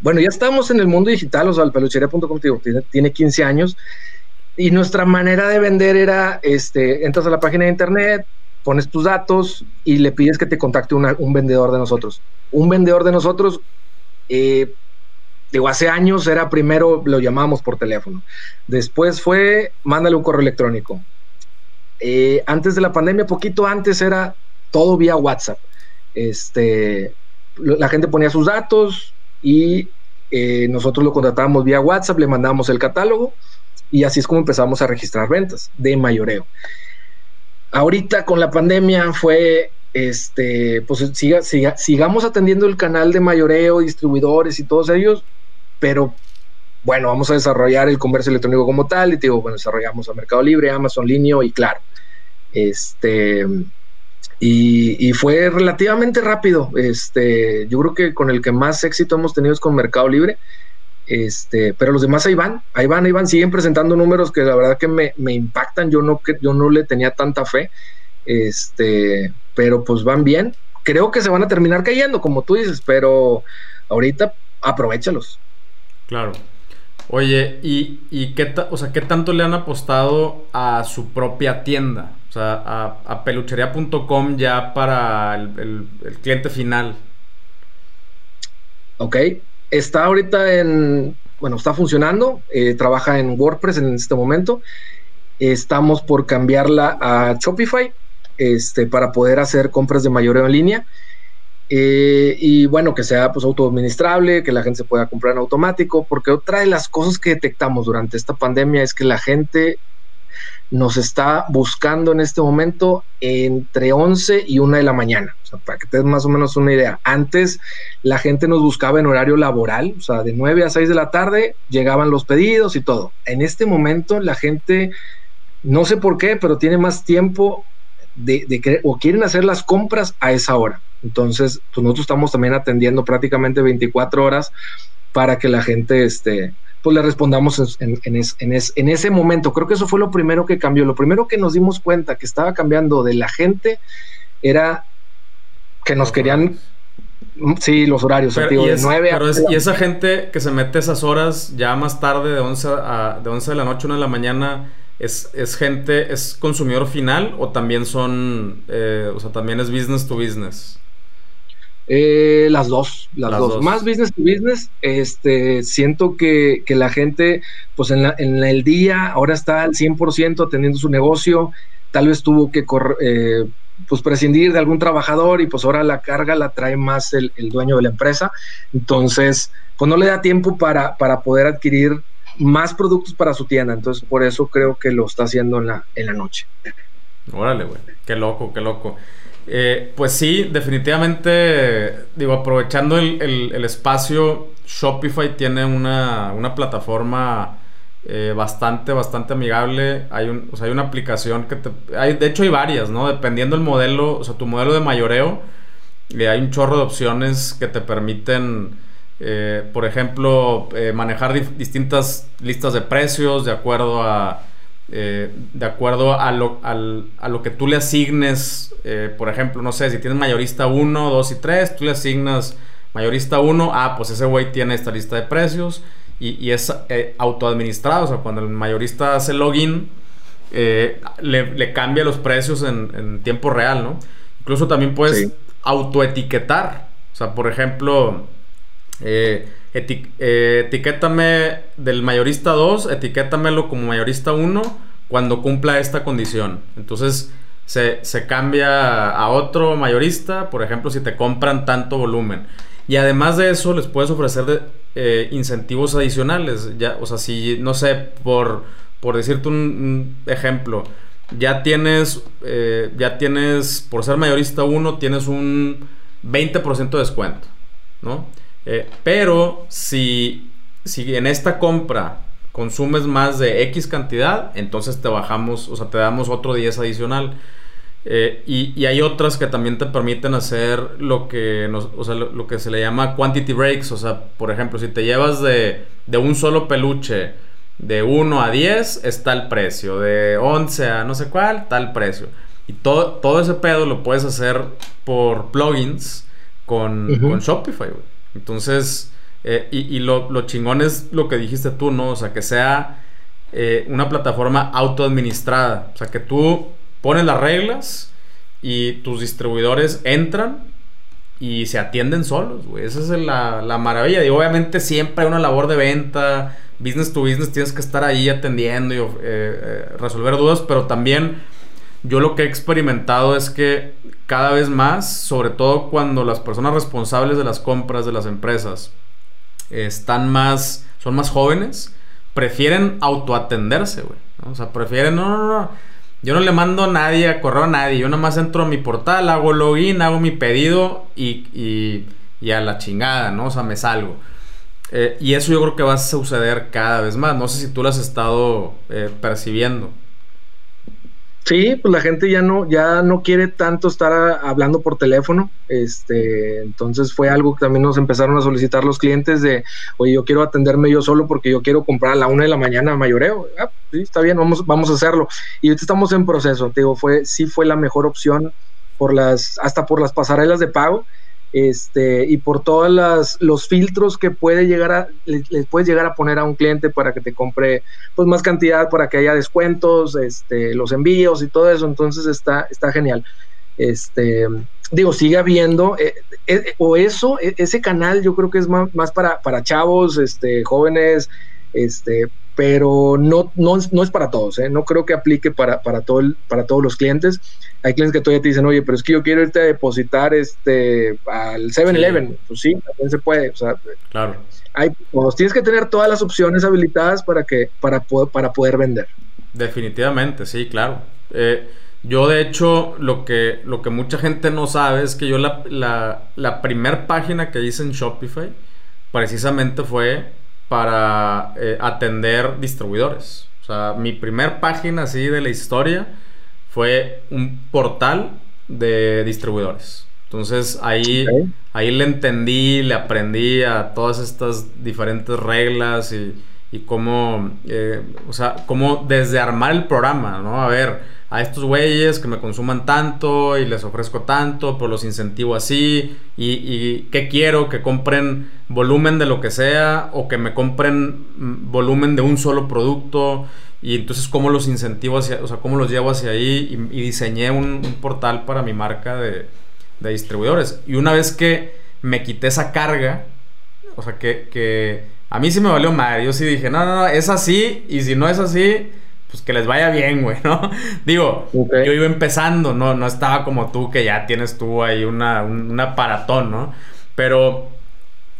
Bueno, ya estamos en el mundo digital, o sea, el peluchería.com tiene, tiene 15 años y nuestra manera de vender era, este, entras a la página de internet, pones tus datos y le pides que te contacte un vendedor de nosotros. Un vendedor de nosotros, eh, digo, hace años era primero, lo llamábamos por teléfono. Después fue, mándale un correo electrónico. Eh, antes de la pandemia, poquito antes era todo vía WhatsApp. Este, la gente ponía sus datos y eh, nosotros lo contratábamos vía WhatsApp, le mandábamos el catálogo y así es como empezamos a registrar ventas de mayoreo. Ahorita con la pandemia fue, este, pues siga, sigamos atendiendo el canal de mayoreo, distribuidores y todos ellos, pero bueno, vamos a desarrollar el comercio electrónico como tal y digo, bueno, desarrollamos a Mercado Libre, Amazon Linio y claro. Este, y, fue relativamente rápido. Este, yo creo que con el que más éxito hemos tenido es con Mercado Libre. Este, pero los demás ahí van, ahí van, ahí van, siguen presentando números que la verdad que me, impactan. Yo no, yo no le tenía tanta fe. Este, pero pues van bien. Creo que se van a terminar cayendo, como tú dices, pero ahorita aprovechalos. Claro. Oye, ¿y, y qué, o sea, qué tanto le han apostado a su propia tienda? O sea, a, peluchería.com ya para el, cliente final. Ok. Está ahorita en. Bueno, está funcionando. Eh, trabaja en WordPress en este momento. Estamos por cambiarla a Shopify este, para poder hacer compras de mayoreo en línea. Eh, y bueno, que sea pues autoadministrable, que la gente se pueda comprar en automático, porque otra de las cosas que detectamos durante esta pandemia es que la gente nos está buscando en este momento entre 11 y 1 de la mañana. O sea, para que te más o menos una idea. Antes la gente nos buscaba en horario laboral, o sea, de 9 a 6 de la tarde llegaban los pedidos y todo. En este momento la gente no sé por qué, pero tiene más tiempo de, de o quieren hacer las compras a esa hora. Entonces, pues nosotros estamos también atendiendo prácticamente 24 horas para que la gente, este, pues le respondamos en, en, ese momento. Creo que eso fue lo primero que cambió. Lo primero que nos dimos cuenta que estaba cambiando de la gente era que nos querían Sí, los horarios, pero, y, 9 y esa gente que se mete esas horas ya más tarde, de 11, a, de 11 de la noche, 1 de la mañana, ¿es, es gente, es consumidor final o también son, eh, o sea, también es business to business? Eh, las dos, las, dos. Más business to business. Este, siento que, que la gente, pues en, la, en, el día, ahora está al 100% atendiendo su negocio. Tal vez tuvo que eh, pues prescindir de algún trabajador y pues ahora la carga la trae más el, dueño de la empresa. Entonces, pues no le da tiempo para, para poder adquirir más productos para su tienda. Entonces, por eso creo que lo está haciendo en la, en la noche. Órale, güey. Qué loco, qué loco. Eh, pues sí, definitivamente, digo, aprovechando el, espacio, Shopify tiene una, una plataforma eh, bastante, bastante amigable. Hay, un, o sea, hay una aplicación que te... Hay, de hecho hay varias, ¿no? Dependiendo del modelo, o sea, tu modelo de mayoreo, eh, hay un chorro de opciones que te permiten, eh, por ejemplo, manejar distintas listas de precios de acuerdo a... de acuerdo a lo, a lo que tú le asignes, por ejemplo, no sé, si tienes mayorista 1, 2 y 3, tú le asignas mayorista 1, ah, pues ese güey tiene esta lista de precios y, es eh, autoadministrado. O sea, cuando el mayorista hace login, eh, le, cambia los precios en, tiempo real, ¿no? Incluso también puedes autoetiquetar. O sea, por ejemplo, eh, etiquétame del mayorista 2, etiquétamelo como mayorista 1 cuando cumpla esta condición. Entonces se, se, cambia a otro mayorista, por ejemplo, si te compran tanto volumen. Y además de eso, les puedes ofrecer eh, incentivos adicionales. Ya, o sea, si, no sé, por, por decirte un, ejemplo, ya tienes, eh, ya tienes, por ser mayorista 1, tienes un 20% de descuento, ¿no? Eh, pero si, si en esta compra consumes más de X cantidad, entonces te bajamos, o sea, te damos otro 10 adicional. Eh, y, hay otras que también te permiten hacer lo que, lo, que se le llama quantity breaks. O sea, por ejemplo, si te llevas de, un solo peluche de 1 a 10, está el precio. De 11 a no sé cuál, está el precio. Y todo, todo ese pedo lo puedes hacer por plugins con, Shopify, Entonces, eh, y, lo, lo, chingón es lo que dijiste tú, ¿no? O sea, que sea eh, una plataforma autoadministrada. O sea, que tú pones las reglas y tus distribuidores entran y se atienden solos, güey. Esa es la, maravilla. Y obviamente siempre hay una labor de venta, business to business, tienes que estar ahí atendiendo y eh, eh, resolver dudas, pero también yo lo que he experimentado es que cada vez más, sobre todo cuando las personas responsables de las compras de las empresas están más, son más jóvenes, prefieren autoatenderse, güey. O sea, prefieren, no, no, no yo no le mando a nadie, a correo a nadie. Yo nada más entro a mi portal, hago login, hago mi pedido y, y, a la chingada, ¿no? O sea, me salgo. Eh, y eso yo creo que va a suceder cada vez más. No sé si tú lo has estado eh, percibiendo. Sí, pues la gente ya no, ya no quiere tanto estar hablando por teléfono. Este, entonces fue algo que también nos empezaron a solicitar los clientes de, oye, yo quiero atenderme yo solo porque yo quiero comprar a la una de la mañana mayoreo. Ah, sí, está bien, vamos, vamos a hacerlo. Y ahorita estamos en proceso, te digo, fue, sí fue la mejor opción por las, hasta por las pasarelas de pago este, y por todos los filtros que puede llegar a, le, puedes llegar a poner a un cliente para que te compre pues más cantidad, para que haya descuentos, este, los envíos y todo eso, entonces está, está genial. Este, digo, sigue habiendo, eh, eh, o eso, e, ese canal yo creo que es más, más para, para chavos, este, jóvenes, este, pero no, no, no es para todos, ¿eh? no creo que aplique para, para, todo para todos los clientes. Hay clientes que todavía te dicen, oye, pero es que yo quiero irte a depositar este, al 7-Eleven. Pues sí, también se puede. O sea, claro. Hay, pues, tienes que tener todas las opciones habilitadas para, que, para, para poder vender. Definitivamente, sí, claro. Eh, yo, de hecho, lo que, lo que mucha gente no sabe es que yo la, la, la primer página que hice en Shopify precisamente fue para eh, atender distribuidores. O sea, mi primer página así de la historia fue un portal de distribuidores. Entonces ahí, ahí le entendí, le aprendí a todas estas diferentes reglas y, y cómo, eh, o sea, cómo desde armar el programa, ¿no? A ver, a estos güeyes que me consuman tanto y les ofrezco tanto, pero los incentivo así, y, y qué quiero, que compren volumen de lo que sea, o que me compren mm, volumen de un solo producto, y entonces cómo los incentivo hacia, o sea, cómo los llevo hacia ahí, y, diseñé un, portal para mi marca de, de distribuidores. Y una vez que me quité esa carga, o sea, que a mí sí me valió madre. Yo sí dije, no, no, no, es así. Y si no es así, pues que les vaya bien, güey, ¿no? Digo, yo iba empezando, ¿no? No estaba como tú, que ya tienes tú ahí una, un, aparatón, ¿no? Pero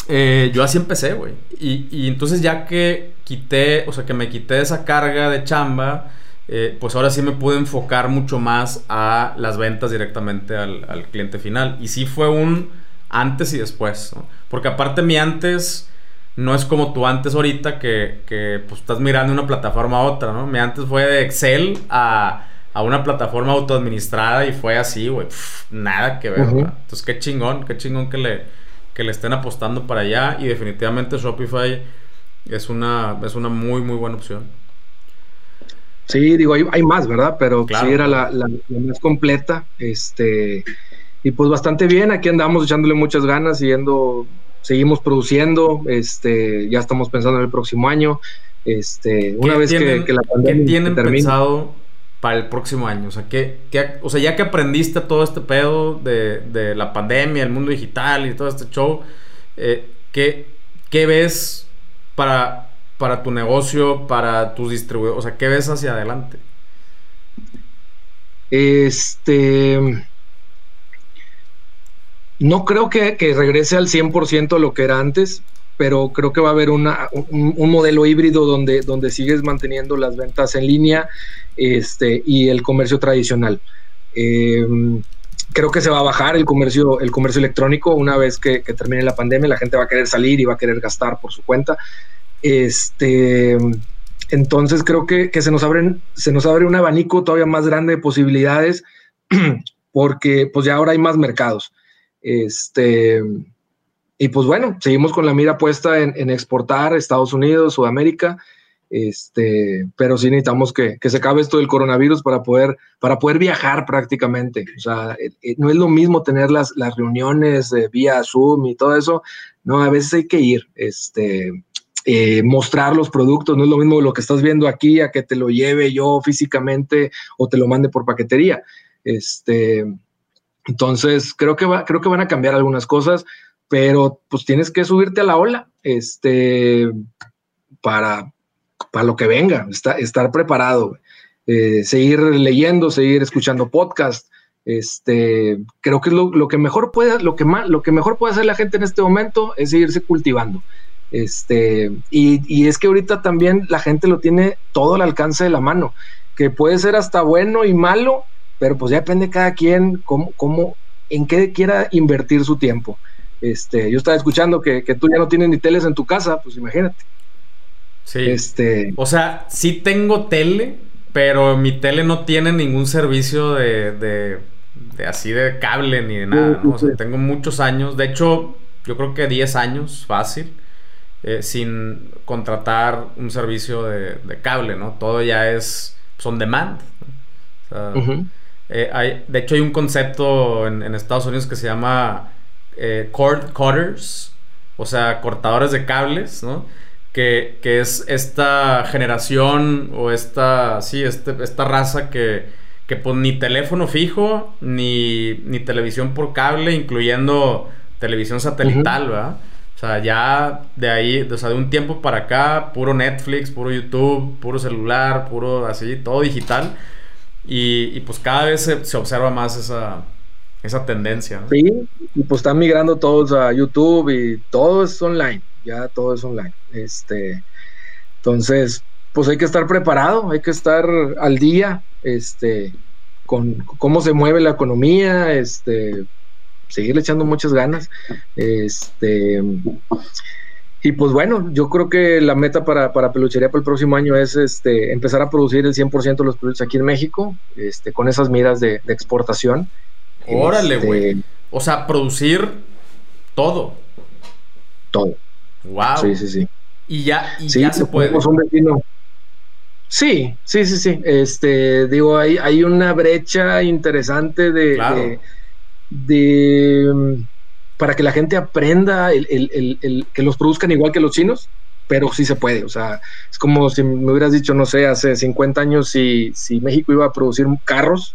eh, yo así empecé, güey. Y, y, entonces ya que quité, o sea, que me quité esa carga de chamba, eh, pues ahora sí me pude enfocar mucho más a las ventas directamente al, al cliente final. Y sí fue un antes y después, ¿no? Porque aparte mi antes no es como tú antes ahorita que, que pues, estás mirando una plataforma a otra, ¿no? Mi antes fue de Excel a, a una plataforma autoadministrada y fue así, güey. Nada que ver, Entonces, qué chingón, qué chingón que le, que le estén apostando para allá y definitivamente Shopify es una, es una muy, muy buena opción. Sí, digo, hay, hay más, ¿verdad? Pero sí era la, la, la, más completa. Este, y pues bastante bien, aquí andamos echándole muchas ganas, siguiendo seguimos produciendo, este, ya estamos pensando en el próximo año. Este, una vez que, la pandemia ¿Qué tienen pensado para el próximo año? O sea, ¿qué, o sea, ya que aprendiste todo este pedo de, la pandemia, el mundo digital y todo este show, eh, ¿qué, ves para, para tu negocio, para tus distribuidores? O sea, ¿qué ves hacia adelante? Este no creo que, regrese al 100% lo que era antes, pero creo que va a haber un, modelo híbrido donde, sigues manteniendo las ventas en línea este, y el comercio tradicional. Em, creo que se va a bajar el comercio, el comercio electrónico una vez que, termine la pandemia, la gente va a querer salir y va a querer gastar por su cuenta. Este, entonces creo que, se, nos abren, se nos abre un abanico todavía más grande de posibilidades porque pues ya ahora hay más mercados. Este, y pues bueno, seguimos con la mira puesta en, exportar Estados Unidos, Sudamérica, este, pero sí necesitamos que, se acabe esto del coronavirus para poder, para poder viajar prácticamente. O sea, eh, eh, no es lo mismo tener las, las reuniones vía Zoom y todo eso, no, a veces hay que ir, este, eh, mostrar los productos, no es lo mismo lo que estás viendo aquí a que te lo lleve yo físicamente o te lo mande por paquetería. Este, entonces, creo que, va, creo que van a cambiar algunas cosas, pero pues tienes que subirte a la ola este, para, para lo que venga, estar preparado, eh, seguir leyendo, seguir escuchando podcast. Este, creo que lo, lo, que mejor puede, lo que más, lo que mejor puede hacer la gente en este momento es seguirse cultivando. Este, y, y, es que ahorita también la gente lo tiene todo al alcance de la mano, que puede ser hasta bueno y malo, pero pues ya depende cada quien cómo, cómo, en qué quiera invertir su tiempo. Este, yo estaba escuchando que, tú ya no tienes ni teles en tu casa, pues imagínate. Sí. Este, o sea, sí tengo tele, pero mi tele no tiene ningún servicio de, de, así de cable ni de nada, ¿no? O sea, tengo muchos años, de hecho, yo creo que 10 años fácil, eh, sin contratar un servicio de, cable, ¿no? Todo ya es son demand. O sea, eh, de hecho, hay un concepto en, Estados Unidos que se llama eh, cord cutters, o sea, cortadores de cables, ¿no? Que, es esta generación o esta, sí, este, esta raza que, que pues ni teléfono fijo, ni, ni televisión por cable, incluyendo televisión satelital, ¿verdad? O sea, ya de ahí, o sea, de un tiempo para acá, puro Netflix, puro YouTube, puro celular, puro así, todo digital. Y, pues cada vez se, observa más esa, esa tendencia. Sí, y pues están migrando todos a YouTube y todo es online, ya todo es online. Este, entonces, pues hay que estar preparado, hay que estar al día, este, con cómo se mueve la economía, este, seguirle echando muchas ganas. Este, y pues bueno, yo creo que la meta para, para peluchería para el próximo año es este, empezar a producir el 100% de los peluches aquí en México, este, con esas miras de, exportación. Órale, este, güey. o sea, producir todo. Todo. Wow. Sí, sí, sí. Y ya, y ya se puede. Un vecino. Sí, sí, sí, sí. Este, digo, hay, hay una brecha interesante de, de para que la gente aprenda el, que los produzcan igual que los chinos, pero sí se puede. O sea, es como si me hubieras dicho, no sé, hace 50 años si, si México iba a producir carros,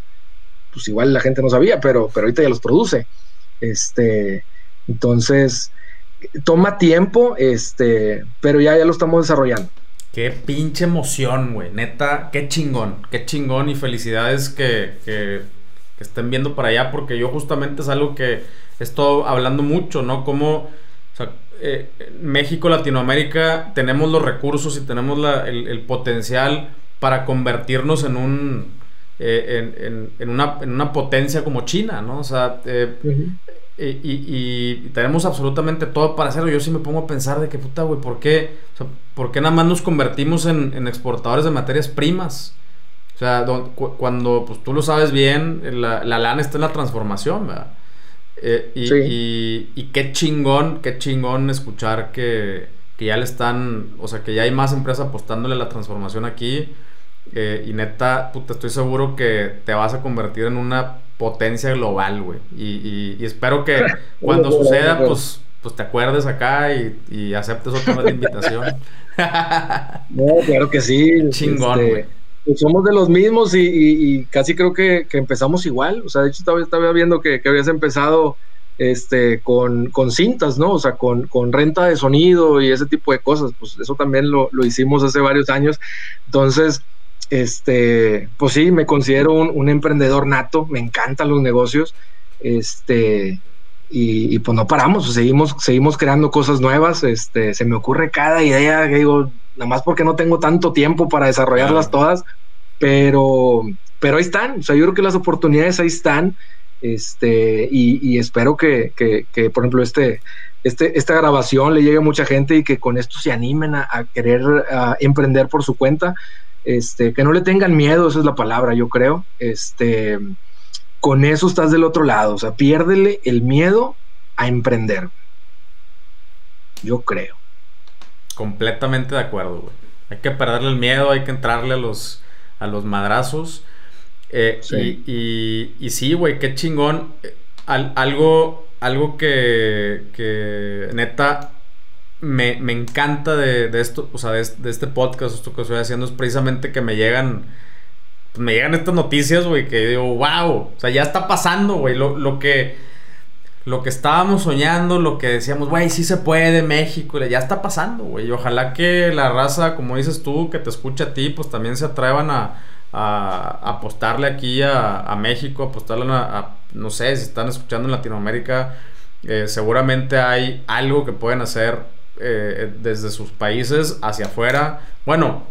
pues igual la gente no sabía, pero, pero ahorita ya los produce. Este, entonces, toma tiempo, este, pero ya, ya lo estamos desarrollando. Qué pinche emoción, güey. Neta, qué chingón, qué chingón y felicidades que, que, que estén viendo para allá, porque yo justamente es algo que esto hablando mucho, ¿no? Como o sea, eh, México, Latinoamérica, tenemos los recursos y tenemos el, potencial para convertirnos en un eh, en, una, potencia como China, ¿no? O sea, eh, y, tenemos absolutamente todo para hacerlo. Yo sí me pongo a pensar de que puta, güey, ¿por qué? O ¿por qué nada más nos convertimos en, exportadores de materias primas? O sea, cuando, pues tú lo sabes bien, la, la lana está en la transformación, ¿verdad? Eh, y, qué chingón, qué chingón escuchar que, ya le están, o sea, que ya hay más empresas apostándole a la transformación aquí. Eh, y neta, puta, estoy seguro que te vas a convertir en una potencia global, güey. Y, espero que cuando suceda, pues, pues te acuerdes acá y, aceptes otra vez la invitación. no, claro que sí. Chingón, este, güey. Somos de los mismos y, casi creo que, empezamos igual. O sea, de hecho estaba, viendo que, habías empezado este, con, cintas, ¿no? O sea, con, renta de sonido y ese tipo de cosas. Pues eso también lo, hicimos hace varios años. Entonces, este, pues sí, me considero un, emprendedor nato, me encantan los negocios. Este, y, pues no paramos, seguimos, seguimos creando cosas nuevas. Este, se me ocurre cada idea que digo, nada más porque no tengo tanto tiempo para desarrollarlas todas, pero, pero ahí están, o sea, yo creo que las oportunidades ahí están, este, y, espero que, por ejemplo, este, este, esta grabación le llegue a mucha gente y que con esto se animen a, querer emprender por su cuenta, este, que no le tengan miedo, esa es la palabra, yo creo, este, con eso estás del otro lado, o sea, piérdele el miedo a emprender, yo creo. Completamente de acuerdo, güey. Hay que perderle el miedo, hay que entrarle a los, a los madrazos. Eh, y, y, sí, güey, qué chingón. Eh, algo, algo que, que neta me, encanta de, esto, o sea, de, este podcast, esto que estoy haciendo, es precisamente que me llegan, me llegan estas noticias, güey, que digo, wow, o sea, ya está pasando, güey, lo, lo que lo que estábamos soñando, lo que decíamos, güey, sí se puede, México, ya está pasando, güey. ojalá que la raza, como dices tú, que te escucha a ti, pues también se atrevan a, apostarle aquí a, México, apostarle a, no sé, si están escuchando en Latinoamérica, eh, seguramente hay algo que pueden hacer eh, desde sus países hacia afuera. Bueno,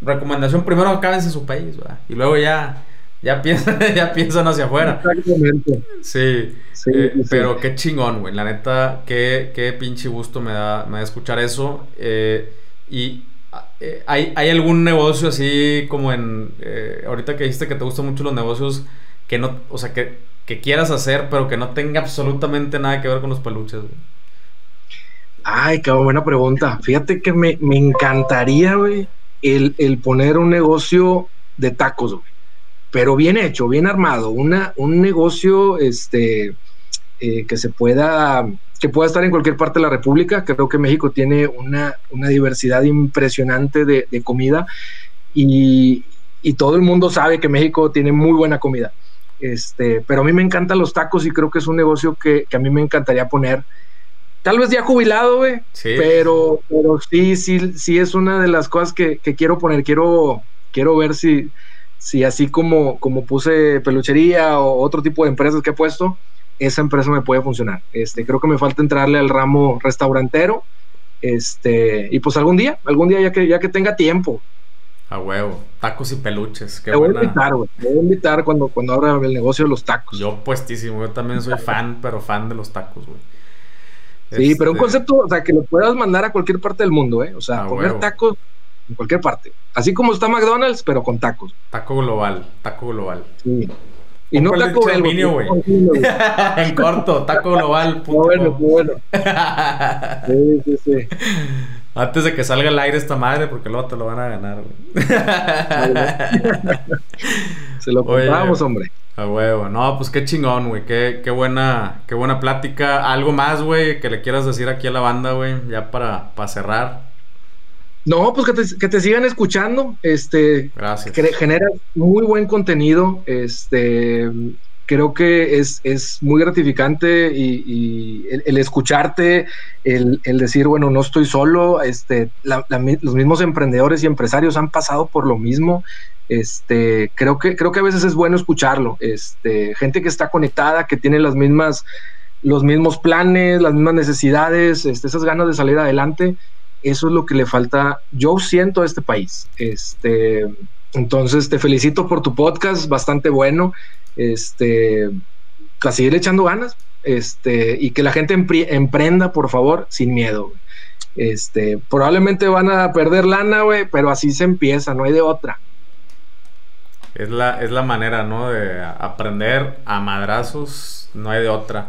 recomendación primero acábense su país, ¿verdad? Y luego ya ya piensan, ya piensan hacia afuera. Exactamente. Sí, eh, pero qué chingón, güey. La neta, qué, qué pinche gusto me da, me da escuchar eso. Eh, y eh, ¿hay, ¿hay, algún negocio así como en... ahorita que dijiste que te gustan mucho los negocios que no... O sea, que, que quieras hacer, pero que no tenga absolutamente nada que ver con los peluches, güey. Ay, qué buena pregunta. Fíjate que me, me encantaría, güey, el, el poner un negocio de tacos, güey pero bien hecho, bien armado, una, un negocio este, eh, que se pueda, que pueda estar en cualquier parte de la República. Creo que México tiene una, diversidad impresionante de, comida y, todo el mundo sabe que México tiene muy buena comida. Este, pero a mí me encantan los tacos y creo que es un negocio que, a mí me encantaría poner. Tal vez ya jubilado, güey, pero, pero sí, sí, sí es una de las cosas que, que quiero poner. Quiero, quiero ver si, si así como, como puse peluchería o otro tipo de empresas que he puesto, esa empresa me puede funcionar. Este, creo que me falta entrarle al ramo restaurantero. Este, y pues algún día, algún día ya que, ya que tenga tiempo. A huevo, tacos y peluches. Qué te voy a invitar, güey. Te voy a invitar cuando, cuando abra el negocio de los tacos. Yo puestísimo, yo también soy fan, pero fan de los tacos, güey. Sí, pero un este concepto, o sea, que lo puedas mandar a cualquier parte del mundo, ¿eh? O sea, comer tacos en cualquier parte. Así como está McDonald's, pero con tacos. Taco global, taco global. Sí. Y no taco güey. en corto, taco global. Puto. Bueno, bueno. sí, sí, sí. Antes de que salga al aire esta madre, porque luego te lo van a ganar, güey. Se lo compramos, hombre. A huevo. No, pues qué chingón, güey. Qué, qué, buena, qué buena plática. ¿Algo más, güey, que le quieras decir aquí a la banda, güey? Ya para, para cerrar. No, pues que te, que te, sigan escuchando. Este, Gracias. genera muy buen contenido. Este, creo que es, es muy gratificante y, el, escucharte, el, decir, bueno, no estoy solo. Este, los mismos emprendedores y empresarios han pasado por lo mismo. Este, creo que, creo que a veces es bueno escucharlo. Este, gente que está conectada, que tiene las mismas, los mismos planes, las mismas necesidades, este, esas ganas de salir adelante eso es lo que le falta, yo siento a este país. Este, entonces te felicito por tu podcast, bastante bueno. Este, a seguir echando ganas. Este, y que la gente emprenda, por favor, sin miedo. Este, probablemente van a perder lana, güey, pero así se empieza, no hay de otra. Es la, es la manera, ¿no? De aprender a madrazos, no hay de otra.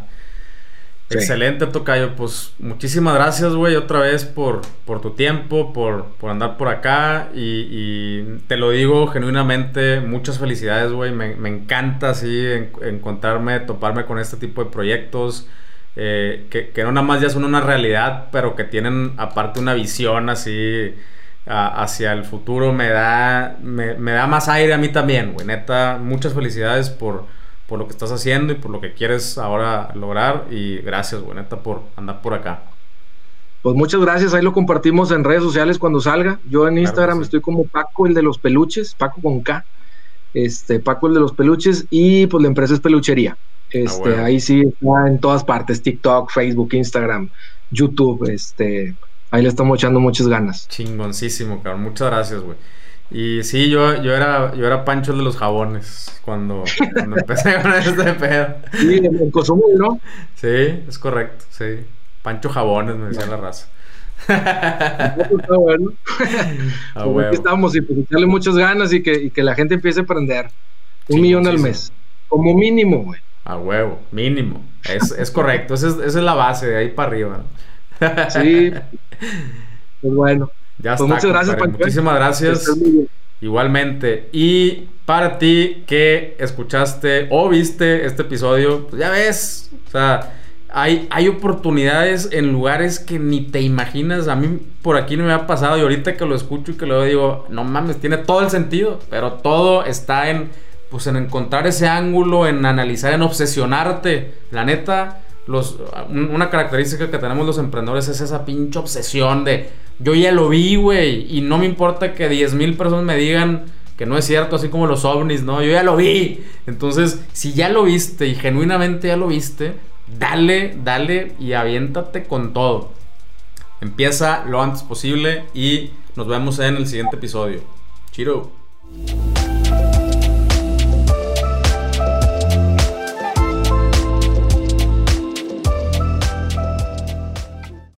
Excelente, Tocayo. Pues muchísimas gracias, güey, otra vez por, por tu tiempo, por, por andar por acá. Y, te lo digo genuinamente, muchas felicidades, güey. Me, encanta así encontrarme, toparme con este tipo de proyectos. Eh, que, no nada más ya son una realidad, pero que tienen aparte una visión así hacia el futuro. Me da, me, me da más aire a mí también, güey. Neta, muchas felicidades por por lo que estás haciendo y por lo que quieres ahora lograr. Y gracias, güey, por andar por acá. Pues muchas gracias, ahí lo compartimos en redes sociales cuando salga. Yo en Instagram estoy como Paco, el de los peluches, Paco con K. Este, Paco el de los peluches y pues la empresa es peluchería. Este, ahí sí está en todas partes, TikTok, Facebook, Instagram, YouTube, este, ahí le estamos echando muchas ganas. Chingoncísimo, cabrón. Muchas gracias, güey. Y sí, yo, yo era, yo era Pancho de los jabones cuando, empecé con este pedo. Sí, en Cozumel, ¿no? Sí, es correcto, sí. Pancho Jabones, me decía la raza. Está bueno. Pues aquí estamos y pues echarle muchas ganas y que, y que la gente empiece a aprender. Un millón al mes. Como mínimo, güey. A huevo, mínimo. Es, es correcto, esa es, esa es la base, de ahí para arriba. sí. Pues bueno. Ya pues está. Muchas gracias, Muchísimas gracias. Igualmente. Y para ti que escuchaste o viste este episodio, pues ya ves, o sea, hay, hay oportunidades en lugares que ni te imaginas. A mí por aquí no me ha pasado y ahorita que lo escucho y que lo digo, no mames, tiene todo el sentido, pero todo está en, pues en encontrar ese ángulo, en analizar, en obsesionarte. La neta, los, una característica que tenemos los emprendedores es esa pinche obsesión de yo ya lo vi, güey, y no me importa que 10 mil personas me digan que no es cierto, así como los ovnis, ¿no? Yo ya lo vi. Entonces, si ya lo viste y genuinamente ya lo viste, dale, dale y aviéntate con todo. Empieza lo antes posible y nos vemos en el siguiente episodio. Chiro.